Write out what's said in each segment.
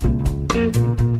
Thank you.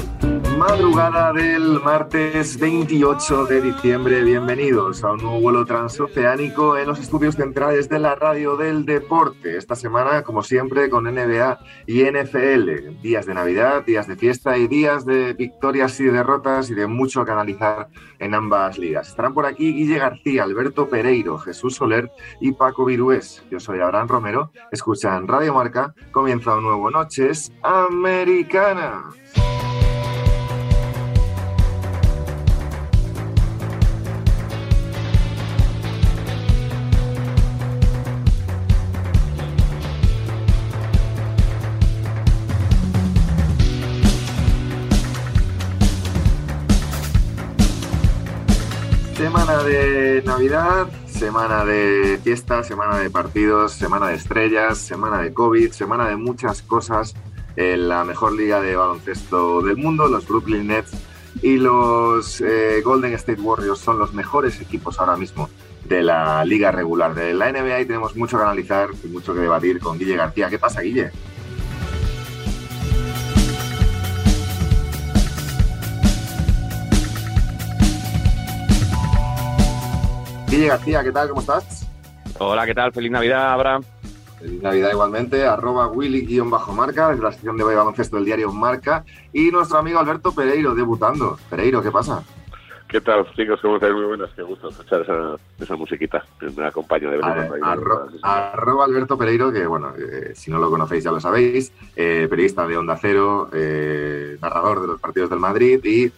Madrugada del martes 28 de diciembre, bienvenidos a un nuevo vuelo transoceánico en los estudios centrales de la radio del deporte. Esta semana, como siempre, con NBA y NFL. Días de Navidad, días de fiesta y días de victorias y derrotas y de mucho que analizar en ambas ligas. Estarán por aquí Guille García, Alberto Pereiro, Jesús Soler y Paco Virués. Yo soy Abraham Romero. Escuchan Radio Marca. Comienza un nuevo Noches Americanas. De Navidad, semana de fiesta, semana de partidos, semana de estrellas, semana de COVID, semana de muchas cosas en la mejor liga de baloncesto del mundo, los Brooklyn Nets y los eh, Golden State Warriors son los mejores equipos ahora mismo de la liga regular de la NBA y tenemos mucho que analizar y mucho que debatir con Guille García. ¿Qué pasa, Guille? Guille García, ¿qué tal? ¿Cómo estás? Hola, ¿qué tal? Feliz Navidad, Abraham. Feliz Navidad igualmente, arroba Willy-Marca, desde la sección de baloncesto del diario Marca, y nuestro amigo Alberto Pereiro, debutando. Pereiro, ¿qué pasa? ¿Qué tal, chicos? ¿Cómo estáis? Muy buenas. Qué gusto escuchar esa, esa musiquita. Me acompaña de verdad. Arro, arroba Alberto Pereiro, que bueno, eh, si no lo conocéis ya lo sabéis, eh, periodista de Onda Cero, eh, narrador de los partidos del Madrid y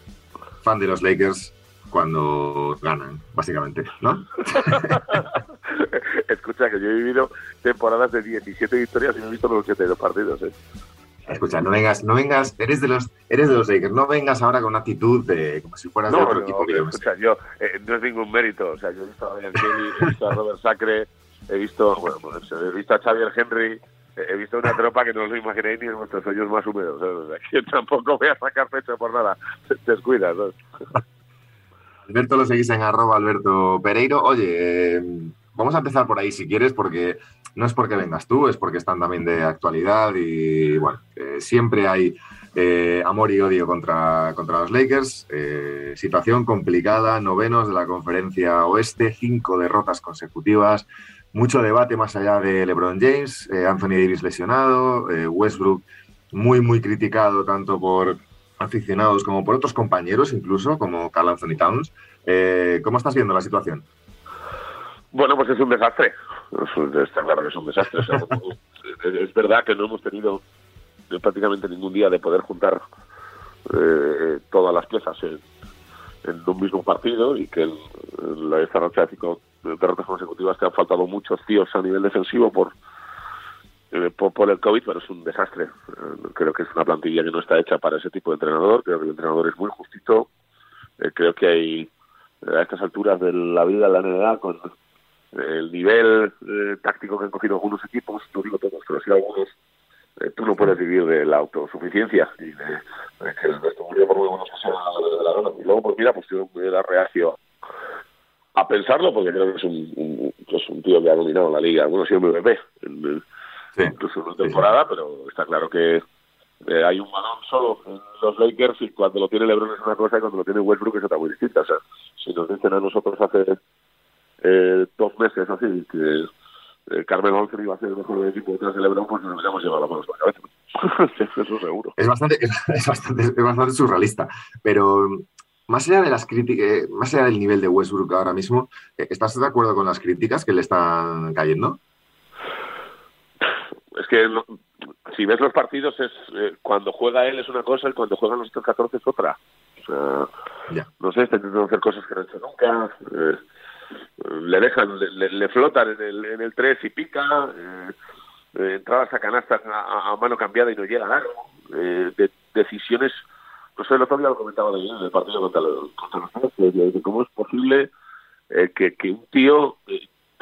fan de los Lakers cuando ganan, básicamente, ¿no? Escucha, que yo he vivido temporadas de 17 victorias y no he visto los 72 partidos, ¿eh? Escucha, no vengas, no vengas, eres de los, eres de los Lakers, no vengas ahora con una actitud de como si fueras de otro equipo que yo Escucha, yo eh, no es ningún mérito, o sea, yo he visto a Brian Kelly, he visto a Robert Sacre, he visto, bueno, pues, he visto a Xavier Henry, he visto una tropa que no os imaginéis ni en vuestros sueños más húmedos. O sea, que tampoco voy a sacar pecho por nada. Descuida, ¿no? Alberto lo seguís en arroba Alberto Pereiro. Oye, eh, vamos a empezar por ahí si quieres, porque no es porque vengas tú, es porque están también de actualidad y bueno, eh, siempre hay eh, amor y odio contra, contra los Lakers. Eh, situación complicada, novenos de la conferencia oeste, cinco derrotas consecutivas, mucho debate más allá de LeBron James, Anthony Davis lesionado, Westbrook muy, muy criticado tanto por aficionados como por otros compañeros, incluso como Carl Anthony Towns. ¿Cómo estás viendo la situación? Bueno, pues es un desastre. Está claro que es un desastre. Es verdad que no hemos tenido prácticamente ningún día de poder juntar eh, todas las piezas en, en, un mismo partido y que el, esta noche de cinco derrotas consecutivas que han faltado muchos tíos a nivel defensivo por, eh, por, por, el COVID, pero es un desastre. Eh, creo que es una plantilla que no está hecha para ese tipo de entrenador. Creo que el entrenador es muy justito. Eh, creo que hay a estas alturas de la vida la NBA con el nivel eh, táctico que han cogido algunos equipos, no digo todos, pero sí algunos, eh, tú no puedes vivir de la autosuficiencia y de, que el vestuario por muy buenos que sea la gana. Y luego, pues mira, pues yo me da reacio a pensarlo porque creo que es un, un, es un tío que ha dominado la liga. Bueno, ha sido MVP, en, sí. incluso en una temporada, sí. pero está claro que eh, hay un balón solo en los Lakers y cuando lo tiene LeBron es una cosa y cuando lo tiene Westbrook es otra muy distinta. O sea, si nos dicen a nosotros hace eh, dos meses así que eh, Carmen Olsen iba a ser el mejor equipo detrás de LeBron, pues nos hubiéramos llevado la mano a la cabeza. Eso seguro. Es bastante, es, bastante, es bastante surrealista, pero más allá de las críticas, más allá del nivel de Westbrook ahora mismo, ¿estás de acuerdo con las críticas que le están cayendo? Que no, si ves los partidos, es eh, cuando juega él es una cosa y cuando juegan los otros 14 es otra. O sea, yeah. no sé, está intentando hacer cosas que no ha hecho nunca. Eh, le dejan, le, le, flotan en el, en el 3 y pica. Eh, eh, entradas a canastas a, mano cambiada y no llega a de decisiones, no sé, el otro día lo comentaba de en el partido contra, los, contra de, cómo es posible eh, que, que, un tío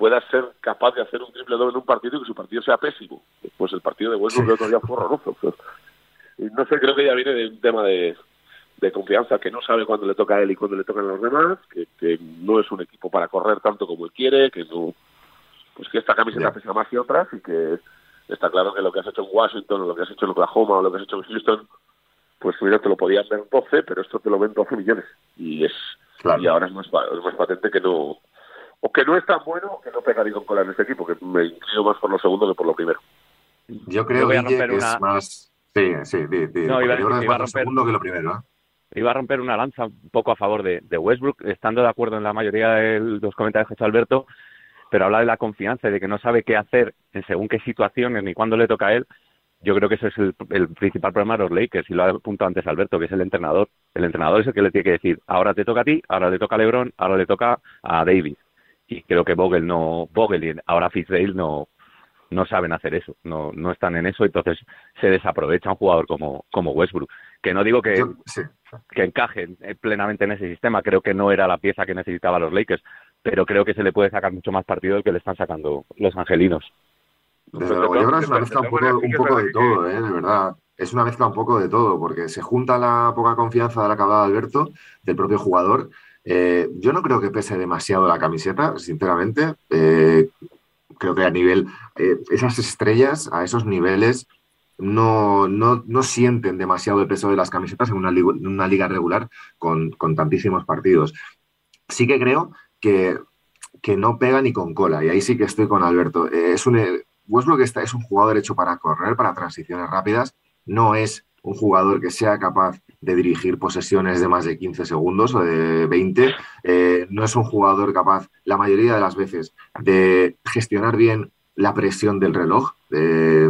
pueda ser capaz de hacer un triple doble en un partido y que su partido sea pésimo. Pues el partido de Westbrook el otro día fue horroroso. no sé, creo que ya viene de un tema de, de confianza, que no sabe cuándo le toca a él y cuándo le tocan a los demás, que, que no es un equipo para correr tanto como él quiere, que no pues que esta camiseta pesa más que otras y que está claro que lo que has hecho en Washington o lo que has hecho en Oklahoma o lo que has hecho en Houston, pues mira, te lo podías ver en 12, pero esto te lo ven 12 millones. Y es y ahora es más, es más patente que no o que no es tan bueno o que no pega ni con cola en este equipo, que me inclino más por lo segundo que por lo primero. Yo creo que es más... Sí, sí, sí, No, iba, a romper... segundo que lo primero, ¿eh? iba a romper una lanza un poco a favor de, Westbrook, estando de acuerdo en la mayoría de los comentarios que ha hecho Alberto, pero habla de la confianza y de que no sabe qué hacer en según qué situaciones ni cuándo le toca a él. Yo creo que ese es el, principal problema de los Lakers, y lo ha apuntado antes Alberto, que es el entrenador. El entrenador es el que le tiene que decir, ahora te toca a ti, ahora le toca a LeBron, ahora le toca a Davis. Y creo que Vogel no, Vogel y ahora Fitzgerald no, no saben hacer eso, no, no están en eso, entonces se desaprovecha un jugador como, como Westbrook. Que no digo que, que encaje plenamente en ese sistema, creo que no era la pieza que necesitaban los Lakers, pero creo que se le puede sacar mucho más partido del que le están sacando los angelinos. Desde luego, yo creo que es una mezcla un poco, un poco de todo, ¿eh? de verdad. Es una mezcla un poco de todo, porque se junta la poca confianza de la que hablaba Alberto, del propio jugador. Eh, yo no creo que pese demasiado la camiseta, sinceramente. Eh, creo que a nivel, eh, esas estrellas, a esos niveles, no, no, no, sienten demasiado el peso de las camisetas en una, liga, regular con, con, tantísimos partidos. Sí que creo que, que, no pega ni con cola, y ahí sí que estoy con Alberto. Es un, está, es un jugador hecho para correr, para transiciones rápidas, no es un jugador que sea capaz de dirigir posesiones de más de 15 segundos o de 20. Eh, no es un jugador capaz, la mayoría de las veces, de gestionar bien la presión del reloj, de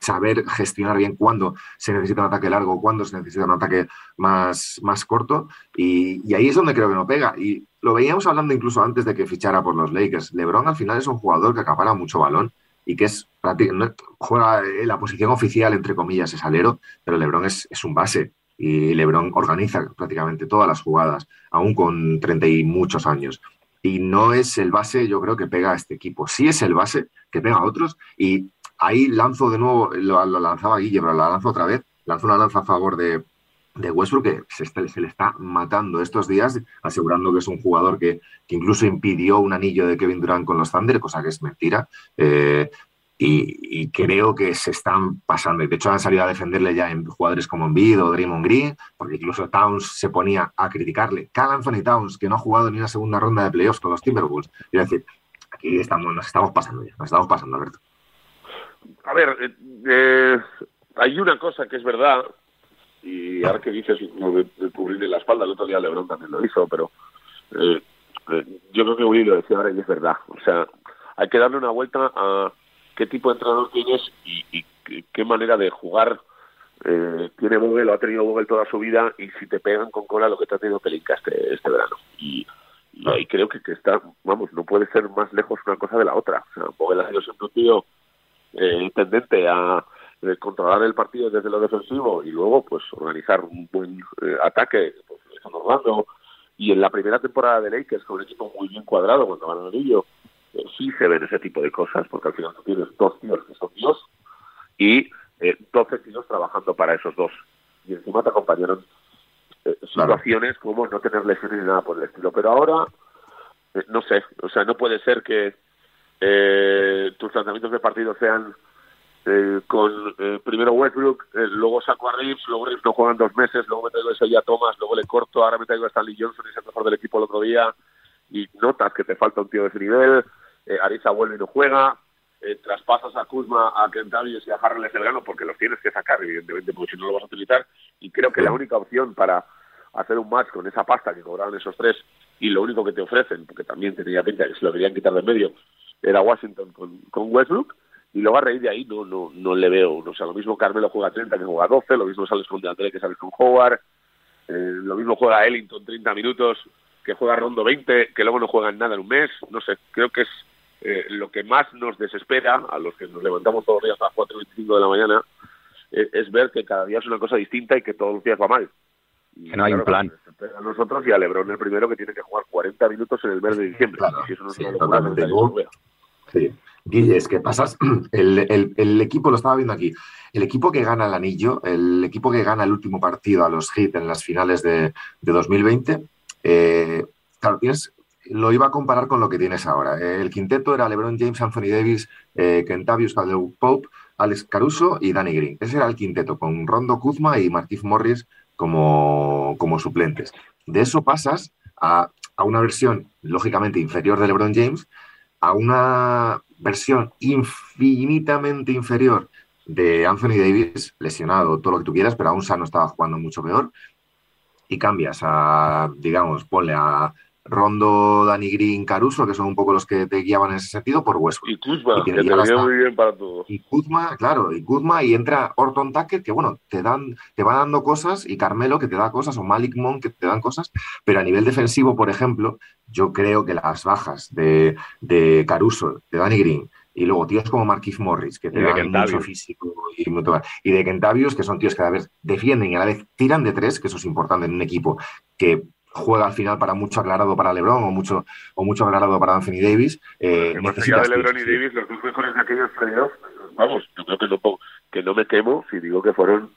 saber gestionar bien cuándo se necesita un ataque largo, cuándo se necesita un ataque más, más corto. Y, y, ahí es donde creo que no pega. Y lo veíamos hablando incluso antes de que fichara por los Lakers. LeBron al final es un jugador que acapara mucho balón y que es juega en la posición oficial, entre comillas, es alero, pero Lebron es, es un base y Lebron organiza prácticamente todas las jugadas, aún con treinta y muchos años. Y no es el base, yo creo, que pega a este equipo. Sí es el base que pega a otros. Y ahí lanzo de nuevo, lo, lanzaba Guille, pero lo lanzo otra vez. Lanzo una lanza a favor de, de Westbrook que se, le está matando estos días, asegurando que es un jugador que, incluso impidió un anillo de Kevin Durant con los Thunder, cosa que es mentira. Eh, y, creo que se están pasando. Y de hecho han salido a defenderle ya en jugadores como Embiid o Draymond Green, porque incluso Towns se ponía a criticarle. Cal Anthony Towns, que no ha jugado ni una segunda ronda de playoffs con los Timberwolves. Es decir, aquí estamos, nos estamos pasando ya, nos estamos pasando, Alberto. A ver, eh, eh, hay una cosa que es verdad, que dices de, de cubrirle la espalda, el otro día Lebron también lo hizo, pero eh, eh, yo creo que Willy lo decía ahora y es verdad. O sea, hay que darle una vuelta a qué tipo de entrenador tienes y, qué manera de jugar eh, tiene Vogel o ha tenido Vogel toda su vida y si te pegan con cola lo que te ha tenido Pelinka este, este verano. Y, y creo que, que, está, vamos, no puede ser más lejos una cosa de la otra. O sea, Vogel ha sido siempre un tío eh, tendente a eh, controlar el partido desde lo defensivo y luego pues organizar un buen eh, ataque, pues, y en la primera temporada de Lakers con un equipo muy bien cuadrado cuando van al anillo, eh, sí se ven ese tipo de cosas, porque al final tú tienes dos tíos que son Dios y eh, 12 tíos trabajando para esos dos. Y encima te acompañaron eh, situaciones como no tener lesiones ni nada por el estilo. Pero ahora, eh, no sé, o sea, no puede ser que tus tratamientos de partido sean eh, con eh, primero Westbrook, eh, luego saco a Reeves, luego Reeves no juegan dos meses, luego me traigo ese ya Thomas, luego le corto, ahora me traigo a Stanley Johnson y es el mejor del equipo el otro día y notas que te falta un tío de ese nivel, eh, Arisa vuelve y no juega, eh, traspasas a Kuzma, a Kentavius y a Harrell ese verano porque los tienes que sacar, evidentemente, porque si no lo vas a utilizar. Y creo que la única opción para hacer un match con esa pasta que cobraron esos tres y lo único que te ofrecen, porque también tenía pinta que se lo querían quitar de medio, era Washington con, con Westbrook. Y luego a raíz de ahí no, no, no le veo. O sea, lo mismo Carmelo juega 30 que juega 12, lo mismo sales con Deandre que sales con Howard, eh, lo mismo juega Ellington 30 minutos que juega Rondo 20, que luego no juegan nada en un mes. No sé, creo que es eh, lo que más nos desespera a los que nos levantamos todos los días a las 4 y 25 de la mañana eh, es ver que cada día es una cosa distinta y que todos los días va mal. que no hay un plan. A nosotros y a Lebron el primero que tiene que jugar 40 minutos en el mes de diciembre. Claro, y si eso no es sí, una locura, totalmente. no lo vea. Sí. Guille, es que pasas, el, equipo, lo estaba viendo aquí, el equipo que gana el anillo, el equipo que gana el último partido a los Heat en las finales de, de 2020, eh, claro, tienes, lo iba a comparar con lo que tienes ahora. Eh, El quinteto era LeBron James, Anthony Davis, eh, Kentavious Caldwell Pope, Alex Caruso y Danny Green. Ese era el quinteto, con Rondo Kuzma y Markif Morris como, como suplentes. De eso pasas a, a una versión, lógicamente, inferior de LeBron James, a una versión infinitamente inferior de Anthony Davis, lesionado, todo lo que tú quieras, pero aún sano estaba jugando mucho peor. Y cambias a, digamos, ponle a Rondo, Danny Green, Caruso, que son un poco los que te guiaban en ese sentido, por Westbrook. Y Kuzma, Y que que te está. muy bien para todo. Y Kuzma, claro, y Kuzma, y entra Orton Tucker, que bueno, te dan, te va dando cosas, y Carmelo, que te da cosas, o Malik Monk, que te dan cosas, pero a nivel defensivo, por ejemplo, yo creo que las bajas de, de Caruso, de Danny Green, y luego tíos como Marquis Morris, que te dan mucho físico y, mucho- y de Kentavious, que son tíos que a la vez defienden y a la vez tiran de tres, que eso es importante en un equipo que juega al final para mucho aclarado para LeBron o mucho, o mucho aclarado para Anthony Davis. Eh, más allá de LeBron y sí. Davis, los dos mejores de aquellos playoffs, vamos, yo creo que no, que no me quemo si digo que fueron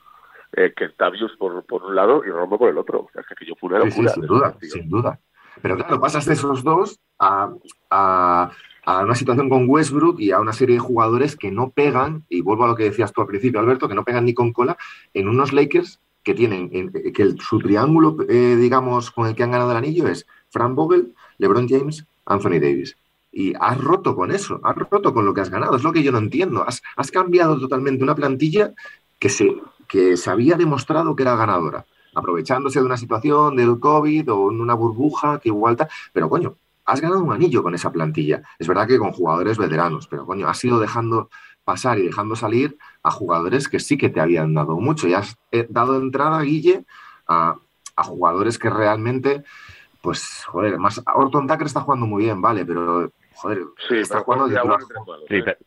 eh, Kentavious por, por un lado y Romo por el otro. O sea, es que aquello fue una Sí, sí, locura. sin duda, sin duda. Pero claro, pasas de esos dos a, a- a una situación con Westbrook y a una serie de jugadores que no pegan, y vuelvo a lo que decías tú al principio, Alberto, que no pegan ni con cola, en unos Lakers que tienen, en- que el- su triángulo, eh, digamos, con el que han ganado el anillo es Frank Vogel, LeBron James, Anthony Davis. Y has roto con eso, has roto con lo que has ganado, es lo que yo no entiendo. Has, has cambiado totalmente una plantilla que se, que se había demostrado que era ganadora aprovechándose de una situación del COVID o en una burbuja que igual tal, pero coño, has ganado un anillo con esa plantilla. Es verdad que con jugadores veteranos, pero coño, has ido dejando pasar y dejando salir a jugadores que sí que te habían dado mucho y has eh, dado entrada, Guille, a, a jugadores que realmente, pues, joder, más Orton Tucker está jugando muy bien, vale, pero, joder, Sí, está pero jugando día bueno Sí, ¿eh? pero-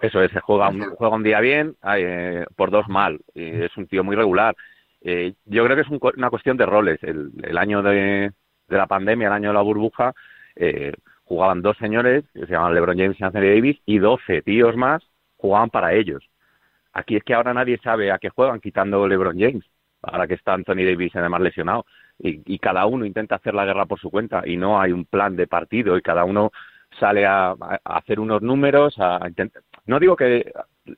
eso es, se juega un, juega un día bien, ay, eh, por dos mal. Es un tío muy regular. Eh, yo creo que es un una cuestión de roles. El, el año de, de la pandemia, el año de la burbuja, eh, jugaban dos señores, que se llamaban LeBron James y Anthony Davis, y 12 tíos más jugaban para ellos. Aquí es que ahora nadie sabe a qué juegan, quitando LeBron James, ahora que está Anthony Davis además lesionado. Y, cada uno intenta hacer la guerra por su cuenta, y no hay un plan de partido, y cada uno sale a, a hacer unos números, a intentar... No digo que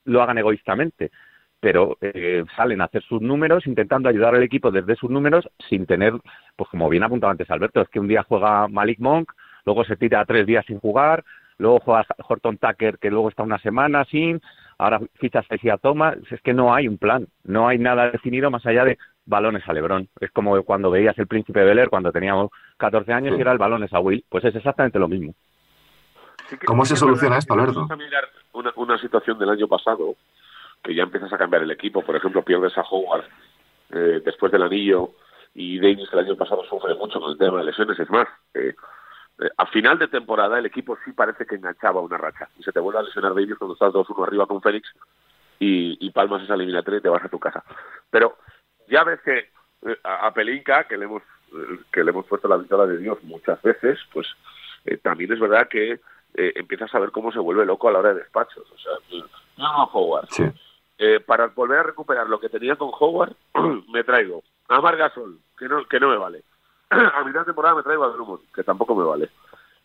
lo hagan egoístamente, pero eh, salen a hacer sus números intentando ayudar al equipo desde sus números sin tener, pues como bien apuntaba antes Alberto, es que un día juega Malik Monk, luego se tira tres días sin jugar, luego juega Horton Tucker que luego está una semana sin, ahora fichas a Isaiah Thomas, es que no hay un plan, no hay nada definido más allá de balones a Lebron. Es como cuando veías el Príncipe de Bel Air cuando teníamos 14 años Sí. y era el balones a Will, pues es exactamente lo mismo. Sí que- ¿Cómo se soluciona esto, Alberto? vamos a mirar Una, una situación del año pasado, que ya empiezas a cambiar el equipo, por ejemplo, pierdes a Howard eh, después del anillo y Davis el año pasado sufre mucho con el tema de lesiones, es más, eh, eh, a final de temporada el equipo sí parece que enganchaba una racha y se te vuelve a lesionar Davis cuando estás 2-1 arriba con Félix y, y palmas esa eliminatoria y te vas a tu casa. Pero ya ves que eh, a, a Pelinka, que le hemos eh, que le hemos puesto la victoria de Dios muchas veces, pues eh, también es verdad que empiezas a ver cómo se vuelve loco a la hora de despachos. O sea, no a Howard. Sí. Eh, para volver a recuperar lo que tenía con Howard, me traigo a Margasol, que no, que no me vale. a mitad de temporada me traigo a Drummond, que tampoco me vale.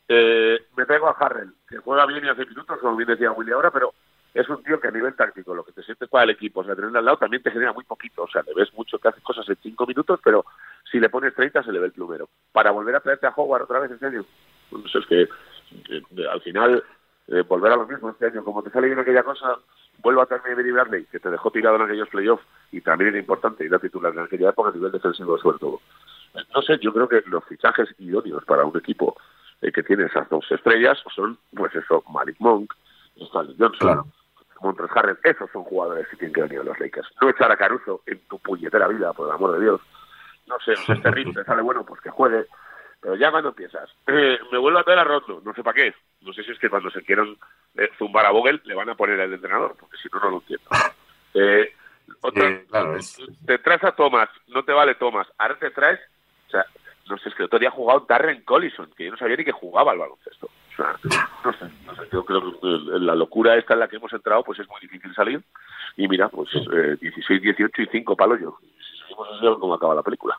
Eh, me traigo a Harrell, que juega bien y hace minutos, como bien decía Willy ahora, pero es un tío que a nivel táctico, lo que te sientes para el equipo, o sea, tenerle al lado también te genera muy poquito. O sea, le ves mucho que hace cosas en cinco minutos, pero si le pones 30 se le ve el plumero. Para volver a traerte a Howard otra vez, en serio. No sé, es que eh, al final eh, volver a lo mismo este año, como te sale bien aquella cosa, vuelvo a traerme a Billy Bradley, que te dejó tirado en aquellos playoffs y también era importante ir a titular en aquella época a nivel defensivo sobre todo. No sé, yo creo que los fichajes idóneos para un equipo eh, que tiene esas dos estrellas son, pues eso, Malik Monk, Stanley Johnson, Claro. Montres Harrell, esos son jugadores que tienen que venir a los Lakers. No echar a Caruso en tu puñetera vida, por el amor de Dios. No sé, este Rich te sale bueno, pues que juegue. Pero ya cuando empiezas, eh, me vuelvo a traer a Rondo, no sé para qué. No sé si es que cuando se quieran eh, zumbar a Vogel le van a poner al entrenador, porque si no, no lo entiendo. Eh, otra, claro, es- te traes a Thomas, no te vale Thomas, ahora te traes, o sea, no sé, es que el otro día ha jugado Darren Collison, que yo no sabía ni que jugaba al baloncesto. O sea, no sé, no sé, yo creo que eh, la locura esta en la que hemos entrado, pues es muy difícil salir. Y mira, pues eh, 16, 18 y 5 palos yo. Si seguimos así, a ver cómo acaba la película.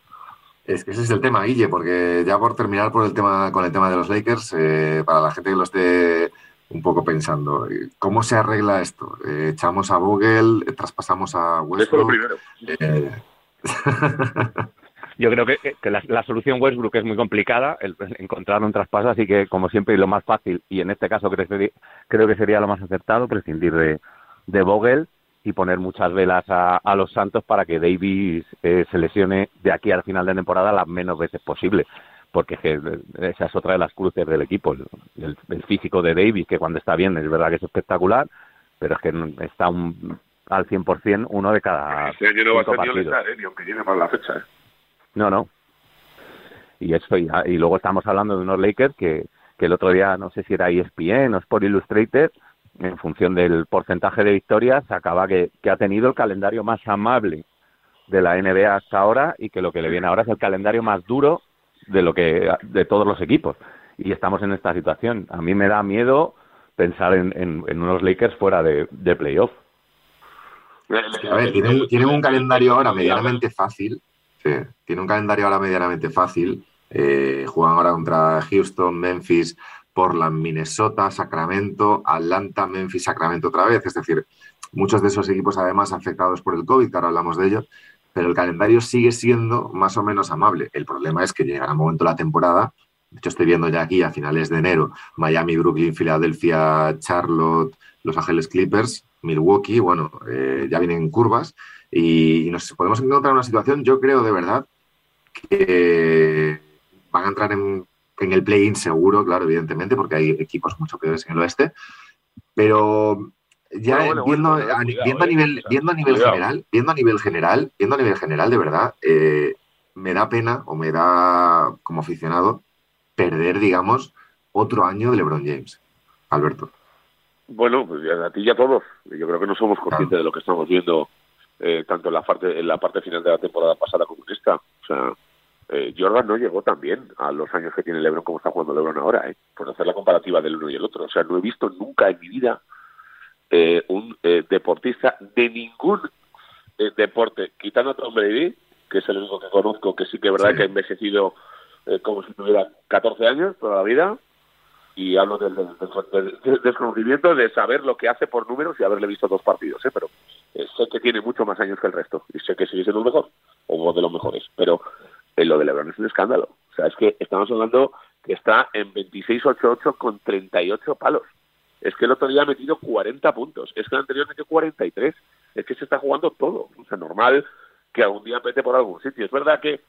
Es que ese es el tema, Guille, porque ya por terminar por el tema, con el tema de los Lakers, eh, para la gente que lo esté un poco pensando, eh, ¿cómo se arregla esto? Eh, ¿Echamos a Google? ¿Traspasamos a Eso es lo Westbrook? primero. Yo creo que, que la, la solución Westbrook es muy complicada, el, encontrar un traspaso, así que como siempre lo más fácil, y en este caso creo, que sería- creo que sería lo más acertado, prescindir de, de Vogel y poner muchas velas a, a los Santos para que Davis eh, se lesione de aquí al final de temporada las menos veces posible, porque eh, esa es otra de las cruces del equipo, el, físico de Davis, que cuando está bien es verdad que es espectacular, pero es que está un, al 100% uno de cada Este año no va a ser ni ¿eh? aunque llegue para la fecha. ¿eh? No, no. Y esto y luego estamos hablando de unos Lakers que, el otro día, no sé si era ESPN o Sport Illustrated, en función del porcentaje de victorias, sacaba que, que ha tenido el calendario más amable de la NBA hasta ahora y que lo que le viene ahora es el calendario más duro de lo que de todos los equipos. Y estamos en esta situación. A mí me da miedo pensar en, en, unos Lakers fuera de, de playoff. a ver, tienen un calendario ahora medianamente fácil. Sí, tiene un calendario ahora medianamente fácil. Eh, juegan ahora contra Houston, Memphis, Portland, Minnesota, Sacramento, Atlanta, Memphis, Sacramento otra vez. Es decir, muchos de esos equipos además afectados por el COVID, que ahora hablamos de ello, pero el calendario sigue siendo más o menos amable. El problema es que llegará un momento de la temporada, de hecho estoy viendo ya aquí a finales de enero, Miami, Brooklyn, Filadelfia, Charlotte, Los Ángeles Clippers, Milwaukee, bueno, eh, ya vienen curvas y, y nos podemos encontrar en una situación, yo creo de verdad, que van a entrar en, en el play-in seguro, claro, evidentemente, porque hay equipos mucho peores en el oeste, pero ya Bueno, bueno, viendo, bueno, a, cuidado, viendo a nivel, o sea, viendo a nivel cuidado. general, viendo a nivel general, viendo a nivel general, de verdad, eh, me da pena o me da como aficionado perder, digamos, otro año de LeBron James. Alberto. Bueno, pues a ti y a todos. Yo creo que no somos conscientes de lo que estamos viendo eh, tanto en la parte en la parte final de la temporada pasada como en esta. O sea, eh, Jordan no llegó tan bien a los años que tiene LeBron como está jugando LeBron ahora, ¿eh? por hacer la comparativa del uno y el otro. O sea, no he visto nunca en mi vida eh, un eh, deportista de ningún eh, deporte, quitando a Tom Brady, que es el único que conozco que sí que es verdad Sí. que ha envejecido eh, como si tuviera 14 años toda la vida, y hablo del, del- de saber lo que hace por números y haberle visto dos partidos, ¿eh? pero eh, sé que tiene mucho más años que el resto y sé que sigue siendo el mejor o de los mejores, pero eh, lo de LeBron es un escándalo. O sea, es que estamos hablando que está en 26-8-8 con 38 palos. Es que el otro día ha metido 40 puntos, es que el anterior metió 43, es que se está jugando todo. O sea, normal que algún día pete por algún sitio. Es verdad que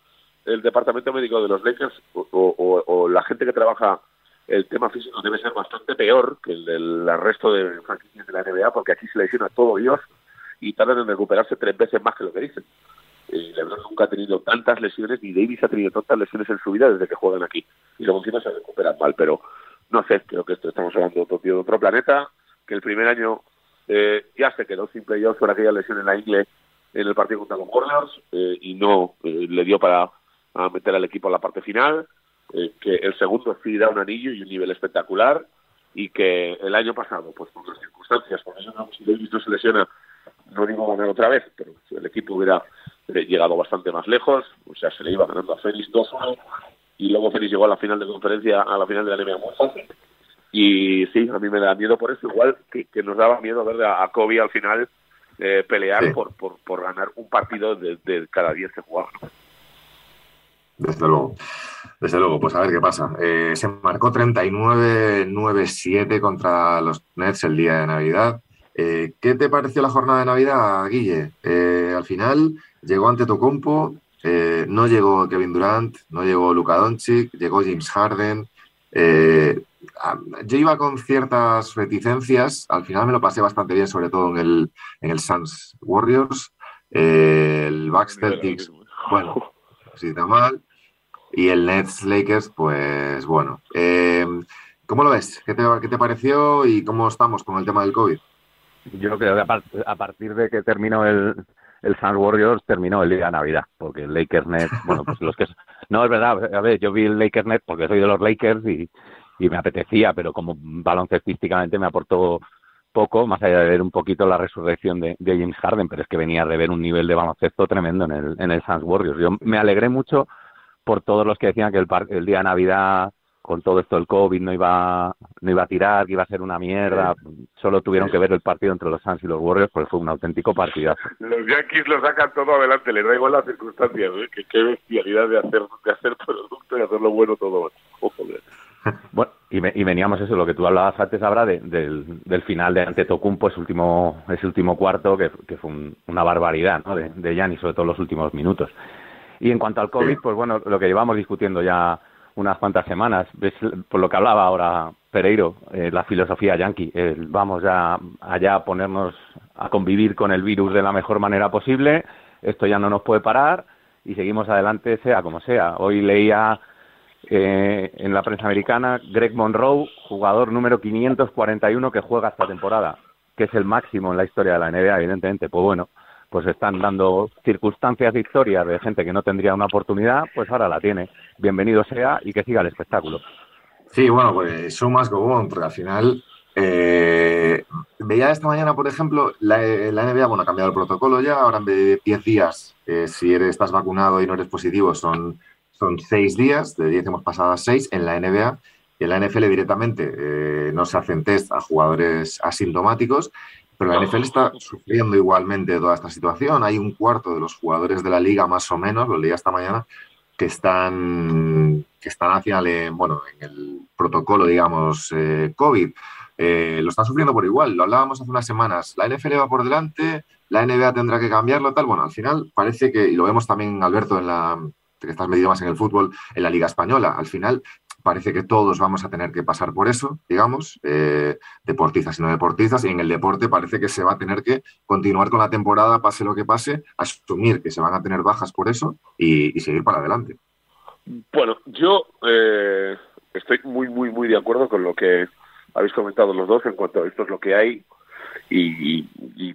el departamento médico de los Lakers o- o la gente que trabaja el tema físico debe ser bastante peor que el del resto de franquicias de la NBA, porque aquí se lesiona todo Dios y tardan en recuperarse tres veces más que lo que dicen. LeBron nunca ha tenido tantas lesiones, ni Davis ha tenido tantas lesiones en su vida desde que juegan aquí. Y luego encima se recuperan mal, pero no sé, creo que esto estamos hablando de otro, tío, de otro planeta, que el primer año eh, ya se quedó sin playoffs por aquella lesión en la ingle en el partido contra los Warriors eh, y no eh, le dio para meter al equipo a la parte final, eh, que el segundo sí da un anillo y un nivel espectacular y que el año pasado, pues por las circunstancias, por eso no, si Davis no se lesiona, no digo ganar otra vez, pero si el equipo hubiera eh, llegado bastante más lejos, o sea, se le iba ganando a Félix 2-1 y luego Félix llegó a la final de conferencia, a la final de la NBA muy fácil. Y sí, a mí me da miedo por eso, igual que, que nos daba miedo ver a, a Kobe al final eh, pelear Sí. por, por, por ganar un partido de, de cada 10 que jugaba. Desde luego. Desde luego, pues a ver qué pasa. Eh, se marcó 39-9-7 contra los Nets el día de Navidad. Eh, ¿Qué te pareció la jornada de Navidad, Guille? Eh, al final llegó ante Tocompo, no llegó Kevin Durant, no llegó Luka Doncic, llegó James Harden. Yo iba con ciertas reticencias, al final me lo pasé bastante bien, sobre todo en el, en el Suns Warriors. El Bucks Celtics, bueno, sí, está mal. Y el Nets Lakers, pues bueno. Eh, ¿Cómo lo ves? ¿Qué te, ¿Qué te pareció y cómo estamos con el tema del COVID? Yo creo que a, partir de que terminó el, el Suns Warriors, terminó el día de Navidad, porque el Lakers Net, bueno, pues los que... No, es verdad, a ver, yo vi el Lakers Net porque soy de los Lakers y, y me apetecía, pero como baloncestísticamente me aportó poco, más allá de ver un poquito la resurrección de, James Harden, pero es que venía de ver un nivel de baloncesto tremendo en el, en el Suns Warriors. Yo me alegré mucho por todos los que decían que el, el día de Navidad con todo esto del COVID no iba, no iba a tirar, que iba a ser una mierda. Solo tuvieron que ver el partido entre los Suns y los Warriors, porque fue un auténtico partidazo. Los Yankees lo sacan todo adelante, les da igual las circunstancias, ¿eh? qué bestialidad de hacer, de hacer producto y hacerlo bueno todo. Bueno, y, y, veníamos eso, lo que tú hablabas antes, ahora del, del final de Antetokounmpo, ese último, ese último cuarto, que, que fue una barbaridad, ¿no? De, de Gianni, sobre todo los últimos minutos. Y en cuanto al COVID, pues bueno, lo que llevamos discutiendo ya unas cuantas semanas. ¿Ves? Por lo que hablaba ahora Pereiro, eh, la filosofía yankee. vamos ya allá a ponernos a convivir con el virus de la mejor manera posible. Esto ya no nos puede parar y seguimos adelante, sea como sea. Hoy leía eh, en la prensa americana Greg Monroe, jugador número 541 que juega esta temporada, que es el máximo en la historia de la NBA, evidentemente. Pues bueno, pues están dando circunstancias de historia de gente que no tendría una oportunidad, pues ahora la tiene. Bienvenido sea y que siga el espectáculo. Sí, bueno, pues son más como porque al final eh, veía esta mañana, por ejemplo, la, la, NBA, bueno, ha cambiado el protocolo ya, ahora en vez de 10 días, eh, si eres, estás vacunado y no eres positivo, son, son 6 días, de 10 hemos pasado a 6 en la NBA. En la NFL directamente eh, no se hacen test a jugadores asintomáticos pero la NFL está sufriendo igualmente toda esta situación. Hay un cuarto de los jugadores de la liga, más o menos, lo leí esta mañana, que están, que están hacia bueno, en el protocolo, digamos, eh, COVID. Eh, lo están sufriendo por igual. Lo hablábamos hace unas semanas. La NFL va por delante, la NBA tendrá que cambiarlo, tal. Bueno, al final parece que, y lo vemos también, Alberto, en la que estás medido más en el fútbol, en la Liga Española. Al final parece que todos vamos a tener que pasar por eso, digamos, eh, deportistas y no deportistas, y en el deporte parece que se va a tener que continuar con la temporada, pase lo que pase, asumir que se van a tener bajas por eso y, seguir para adelante. Bueno, yo eh, estoy muy, muy, muy de acuerdo con lo que habéis comentado los dos en cuanto a esto es lo que hay y,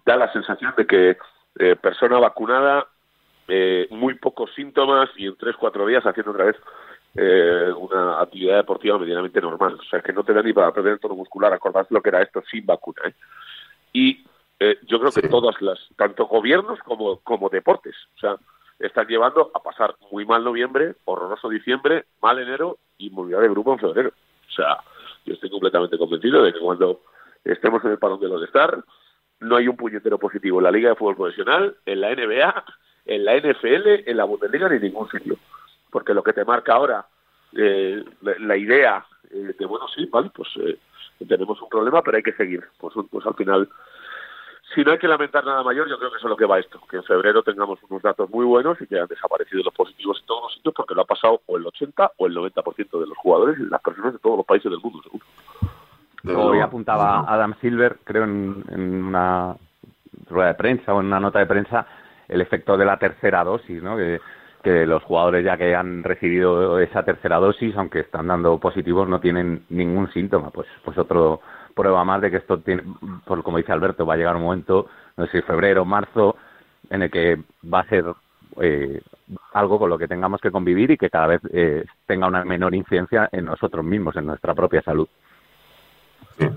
da la sensación de que eh, persona vacunada, muy pocos síntomas y en tres, cuatro días haciendo otra vez eh, una actividad deportiva medianamente normal. O sea, que no te da ni para perder el tono muscular. Acordás lo que era esto sin vacuna. ¿eh? Y eh, yo creo que todas las, tanto gobiernos como, como deportes, o sea, están llevando a pasar muy mal noviembre, horroroso diciembre, mal enero y mundial de grupo en febrero. O sea, yo estoy completamente convencido de que cuando estemos en el parón de los de estar, no hay un puñetero positivo en la Liga de Fútbol Profesional, en la NBA, en la NFL, en la Bundesliga ni en ningún sitio porque lo que te marca ahora eh, la, idea eh, de, bueno, sí, vale, pues eh, tenemos un problema, pero hay que seguir. Pues, pues al final, si no hay que lamentar nada mayor, yo creo que eso es lo que va esto, que en febrero tengamos unos datos muy buenos y que han desaparecido los positivos en todos los sitios, porque lo ha pasado o el 80 o el 90% de los jugadores y las personas de todos los países del mundo, seguro. Hoy apuntaba Adam Silver, creo, en, en una rueda de prensa o en una nota de prensa, el efecto de la tercera dosis, ¿no? Que que los jugadores ya que han recibido esa tercera dosis, aunque están dando positivos, no tienen ningún síntoma. Pues, pues otro prueba más de que esto tiene, por como dice Alberto, va a llegar un momento, no sé febrero, marzo, en el que va a ser eh, algo con lo que tengamos que convivir y que cada vez eh, tenga una menor incidencia en nosotros mismos, en nuestra propia salud. Sí,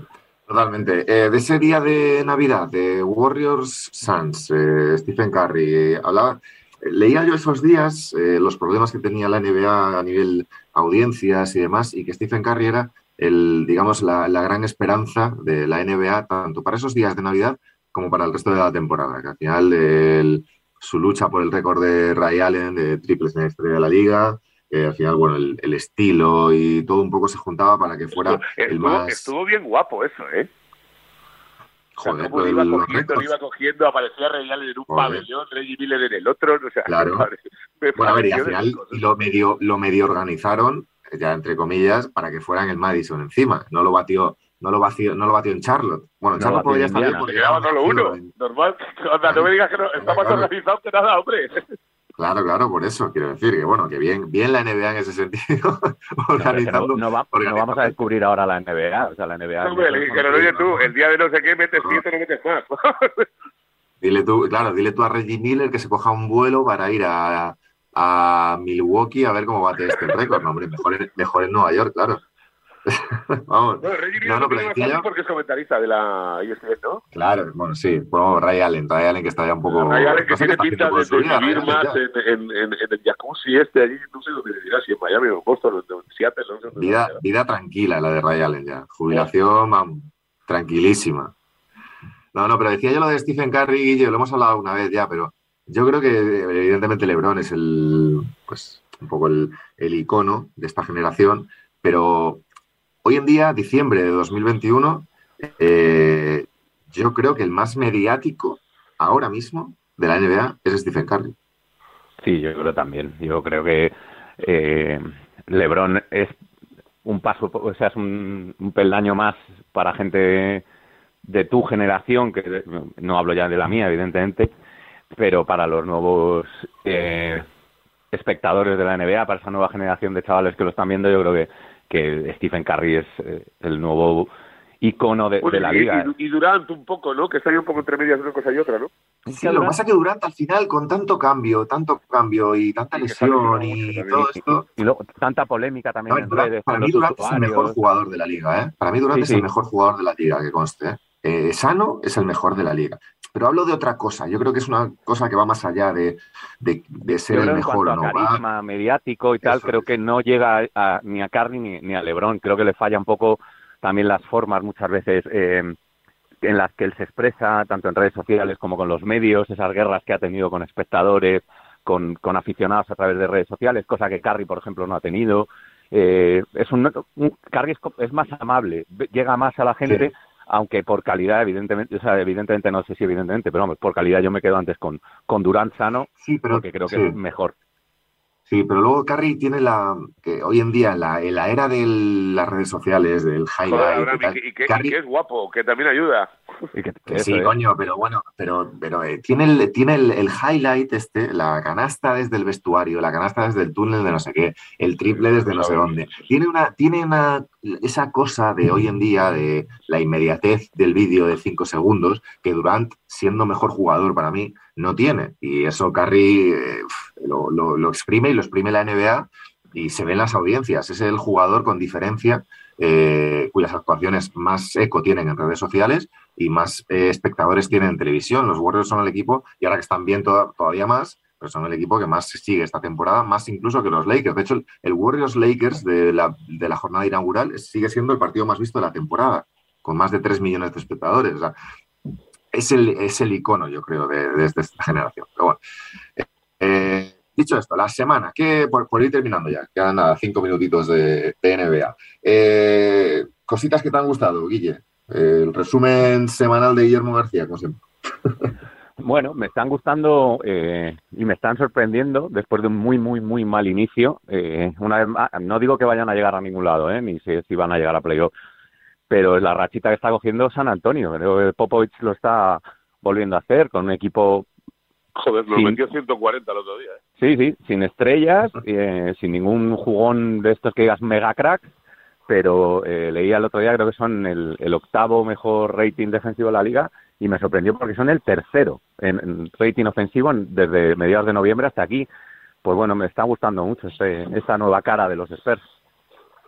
totalmente. Eh, de ese día de Navidad, de Warriors Suns, Stephen Curry, hablaba Leía yo esos días eh, los problemas que tenía la NBA a nivel audiencias y demás, y que Stephen Curry era el, digamos, la, gran esperanza de la NBA, tanto para esos días de Navidad como para el resto de la temporada. Que al final su lucha por el récord de Ray Allen de triples en la historia de la liga, eh, al final, bueno, el, estilo y todo un poco se juntaba para que fuera el más. Estuvo bien guapo eso, ¿eh? Joder, como iba cogiendo, lo iba cogiendo, aparecía Real en un pabellón, Reggie Miller en el otro, o sea, claro. bueno, a ver, y al final lo medio, lo medio organizaron, ya entre comillas, para que fuera en el Madison encima, no lo batió no lo batió, no lo batió en Charlotte. Bueno, en Charlotte podría estar bien porque quedaba solo uno. Normal. O sea, no me digas que no, está más organizado que nada, hombre. Claro, claro, por eso quiero decir que bueno, que bien, bien la NBA en ese sentido. organizando, no, vamos a descubrir ahora la NBA, o sea, la NBA. No, que lo oye tú, el día de no sé qué metes siete, no metes más. dile tú, claro, dile tú a Reggie Miller que se coja un vuelo para ir a, a Milwaukee a ver cómo bate este récord. No, hombre, mejor mejor en Nueva York, claro. Vamos. no, no, pero porque es comentarista de la ESPN, ¿no? Claro, bueno, sí. Bueno, Ray Allen, Ray Allen que está ya un poco... Ray Allen que tiene pinta de, vivir más en, en, en, el jacuzzi este allí, no sé dónde dirá, si en Miami o en Boston o en Seattle. No sé vida, vida tranquila la de Ray Allen ya. Jubilación, vamos, tranquilísima. No, no, pero decía yo lo de Stephen Curry, Guille, lo hemos hablado una vez ya, pero yo creo que evidentemente LeBron es el, pues, un poco el, el icono de esta generación, pero Hoy en día, diciembre de 2021, eh, yo creo que el más mediático ahora mismo de la NBA es Stephen Curry. Sí, yo creo también. Yo creo que eh, LeBron es un paso, o sea, es un, peldaño más para gente de tu generación, que no hablo ya de la mía, evidentemente, pero para los nuevos eh, espectadores de la NBA, para esa nueva generación de chavales que lo están viendo, yo creo que que Stephen Curry es eh, el nuevo icono de, la liga. Y, Durant un poco, ¿no? Que está ahí un poco entre medias de una cosa y otra, ¿no? Sí, lo que pasa es que Durant al final, con tanto cambio, tanto cambio y tanta lesión y todo esto... Y, luego tanta polémica también en redes. Para mí Durant es el mejor jugador de la liga, ¿eh? Para mí Durant es el mejor jugador de la liga, que conste. ¿eh? Eh, sano es el mejor de la liga. Pero hablo de otra cosa. Yo creo que es una cosa que va más allá de, ser el mejor. En cuanto carisma mediático y tal, creo que no llega ni a Carney ni, a LeBron. Creo que le falla un poco también las formas muchas veces eh, en las que él se expresa, tanto en redes sociales como con los medios, esas guerras que ha tenido con espectadores, con, aficionados a través de redes sociales, cosa que Carrie, por ejemplo, no ha tenido. Eh, es un, es, más amable, llega más a la gente aunque por calidad, evidentemente, o sea, evidentemente no sé si evidentemente, pero vamos, por calidad yo me quedo antes con, con Durant sano, sí, pero, porque creo que es mejor. Sí, pero luego Carrie tiene la. que hoy en día, en la, en la era de las redes sociales, del highlight. y, que, es guapo, que también ayuda. sí, coño, pero bueno, pero, pero eh, tiene, el, tiene el, highlight este, la canasta desde el vestuario, la canasta desde el túnel de no sé qué, el triple desde no sé dónde. Tiene una, tiene una esa cosa de hoy en día, de la inmediatez del vídeo de cinco segundos, que Durant, siendo mejor jugador para mí, no tiene. Y eso Carrie eh, lo, exprime y lo exprime la NBA y se ven las audiencias. Es el jugador con diferencia eh, cuyas actuaciones más eco tienen en redes sociales y más eh, espectadores tienen en televisión. Los Warriors son el equipo, y ahora que están bien todavía más, pero son el equipo que más sigue esta temporada, más incluso que los Lakers. De hecho, el, Warriors Lakers de la, de la, jornada inaugural sigue siendo el partido más visto de la temporada, con más de 3 millones de espectadores. O sea, es el, es el icono, yo creo, de, esta generación. Pero bueno, eh, dicho esto, la semana, que por, ir terminando ya, quedan nada, cinco minutitos de, NBA. Eh, cositas que te han gustado, Guille. el resumen semanal de Guillermo García, como siempre. Bueno, me están gustando eh, y me están sorprendiendo después de un muy, muy, muy mal inicio. una vez no digo que vayan a llegar a ningún lado, ni si, si van a llegar a playoff, pero es la rachita que está cogiendo San Antonio. Creo que Popovich lo está volviendo a hacer con un equipo. Joder, nos metió 140 el otro día. ¿eh? Sí, sí, sin estrellas, eh, sin ningún jugón de estos que digas mega crack, pero eh, leía el otro día, creo que son el, el, octavo mejor rating defensivo de la liga y me sorprendió porque son el tercero en, rating ofensivo desde mediados de noviembre hasta aquí. Pues bueno, me está gustando mucho ese, esa nueva cara de los Spurs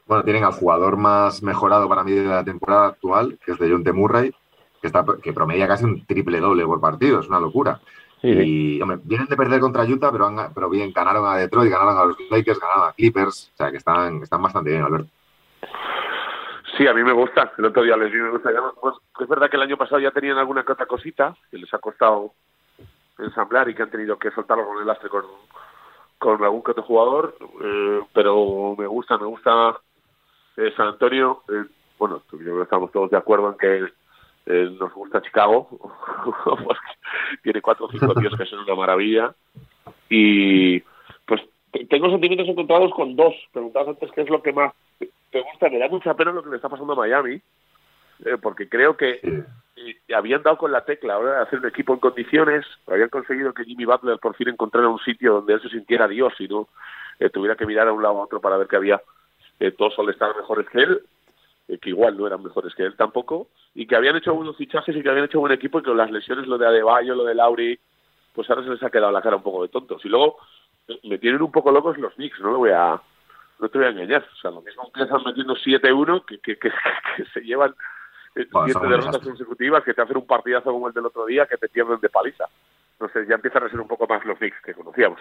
bueno, tienen al jugador más mejorado para mí de la temporada actual, que es de John T. Murray, que, está, que promedia casi un triple doble por partido, es una locura. y hombre, vienen de perder contra Utah, pero, pero bien, ganaron a Detroit, ganaron a los Lakers, ganaron a Clippers, o sea que están, están bastante bien, Alberto. Sí, a mí me gusta. El otro día les vi, me gusta. Pues, es verdad que el año pasado ya tenían alguna que otra cosita que les ha costado ensamblar y que han tenido que soltarlo con el lastre con, con algún que otro jugador, eh, pero me gusta, me gusta eh, San Antonio, eh, bueno, yo creo que estamos todos de acuerdo en que eh, nos gusta Chicago, porque tiene cuatro o cinco tíos que son una maravilla. Y pues tengo sentimientos encontrados con dos. Preguntabas antes qué es lo que más te gusta. Me da mucha pena lo que le está pasando a Miami, porque creo que y habían dado con la tecla ahora de hacer un equipo en condiciones, habían conseguido que Jimmy Butler por fin encontrara un sitio donde él se sintiera Dios y no eh, tuviera que mirar a un lado a otro para ver que había eh, todos estaban mejores que él, eh, que igual no eran mejores que él tampoco, y que habían hecho unos fichajes y que habían hecho buen equipo y que las lesiones, lo de Adebayo, lo de Lauri, pues ahora se les ha quedado la cara un poco de tontos. Y luego me tienen un poco locos los Knicks, no lo voy a no te voy a engañar. O sea, lo mismo empiezan metiendo 7-1 que, que, que, que se llevan siete derrotas consecutivas que te hacen un partidazo como el del otro día que te pierden de paliza. No sé, ya empiezan a ser un poco más los Knicks que conocíamos.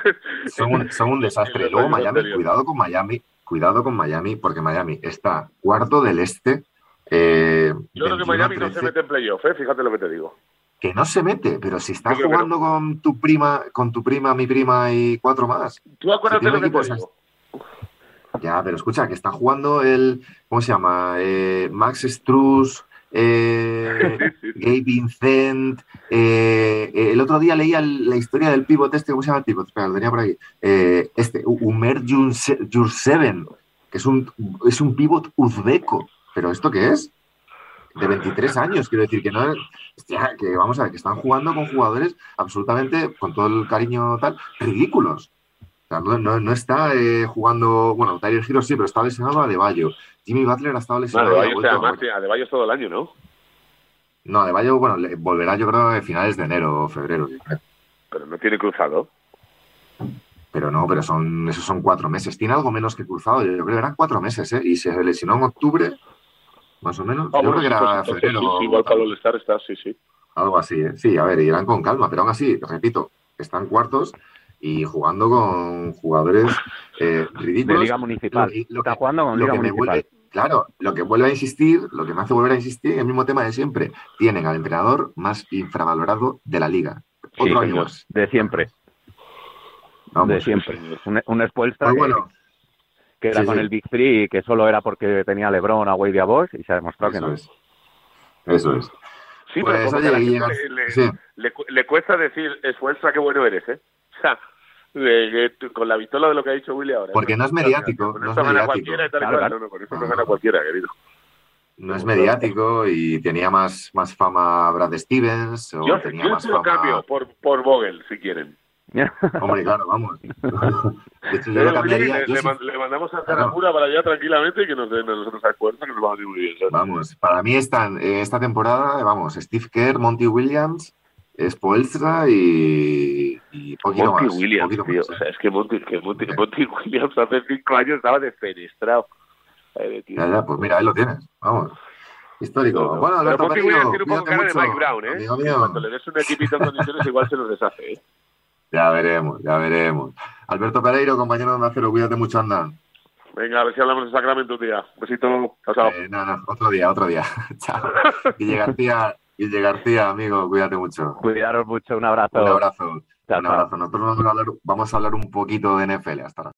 son, un, son un desastre. Luego Miami, cuidado con Miami, cuidado con Miami, porque Miami está cuarto del este. Eh, Yo creo que Miami no se mete en playoff, ¿eh? fíjate lo que te digo. Que no se mete, pero si estás jugando con tu prima, con tu prima, mi prima y cuatro más. Tú acuérdate lo que te digo. Ya, pero escucha, que está jugando el, ¿cómo se llama? Eh, Max Struz, eh, Gabe Vincent. Eh, el otro día leía la historia del pivot este, ¿cómo se llama el pivot? Espera, lo tenía por ahí. este, Umer Jurseven, que es un, es un pivot uzbeco. ¿Pero esto qué es? De 23 años, quiero decir que no. Hostia, que vamos a ver, que están jugando con jugadores absolutamente, con todo el cariño tal, ridículos no, no, está eh, jugando. Bueno, Tyler Hero sí, pero está lesionado a Adebayo. Jimmy Butler ha estado lesionado. Vale, Adebayo, Adebayo es todo el año, ¿no? No, Adebayo, bueno, volverá yo creo a finales de enero o febrero. Pero no tiene cruzado. Pero no, pero son esos son cuatro meses. Tiene algo menos que cruzado. Yo creo que eran cuatro meses, ¿eh? Y se lesionó en octubre, más o menos. yo creo que era pues, febrero. igual para estar está, sí, sí. Algo así, ¿eh? Sí, a ver, irán con calma, pero aún así, repito, están cuartos y jugando con jugadores eh, ridículos. De Liga Municipal. Lo, Está jugando con Liga Municipal. claro, lo que vuelve a insistir, lo que me hace volver a insistir, el mismo tema de siempre. Tienen al entrenador más infravalorado de la liga. Otro año más. De siempre. de siempre. Un, un pues que, era con el Big Three y que solo era porque tenía LeBron, a Wade y a Bosch y se ha demostrado que no. Es. Eso es. Sí, pero pues, oye, le, le, cuesta decir, Esfuerza, qué bueno eres, ¿eh? O sea, con la pistola de lo que ha dicho Willy ahora. Porque no es mediático. no es mediático. No, con eso no gana cualquiera, querido. No es mediático y tenía más, más fama Brad Stevens. O yo tenía más fama... cambio por, por Vogel, si quieren. Hombre, claro, vamos. De hecho, yo lo cambiaría. Le, le, mandamos a Carapura para allá tranquilamente y que nos den nosotros a cuenta que nos va a ir muy bien. Vamos, para mí están esta temporada, vamos, Steve Kerr, Monty Williams, Spoelstra y, y poquito Monty más. Williams, poquito tío. Más, o sea, es que Monty, que Monty, Monty Williams hace cinco años estaba defenestrado. Ya, ya, pues mira, ahí lo tienes. Vamos. Histórico. No, no. Bueno, Alberto Monty Williams tiene un poco cara mucho, de Mike Brown, ¿eh? Cuando le des un equipito en condiciones, igual se nos deshace, ¿eh? Ya veremos, ya veremos. Alberto Pereiro, compañero de Acero, cuídate mucho, anda. Venga, a ver si hablamos de Sacramento un día. Besito. Chao, eh, no, no, otro día, otro día. Chao. Guille García, Guille García, amigo, cuídate mucho. Cuidaros mucho, un abrazo. Un abrazo. Chao, un abrazo. Nosotros vamos a, hablar, vamos a hablar un poquito de NFL hasta ahora.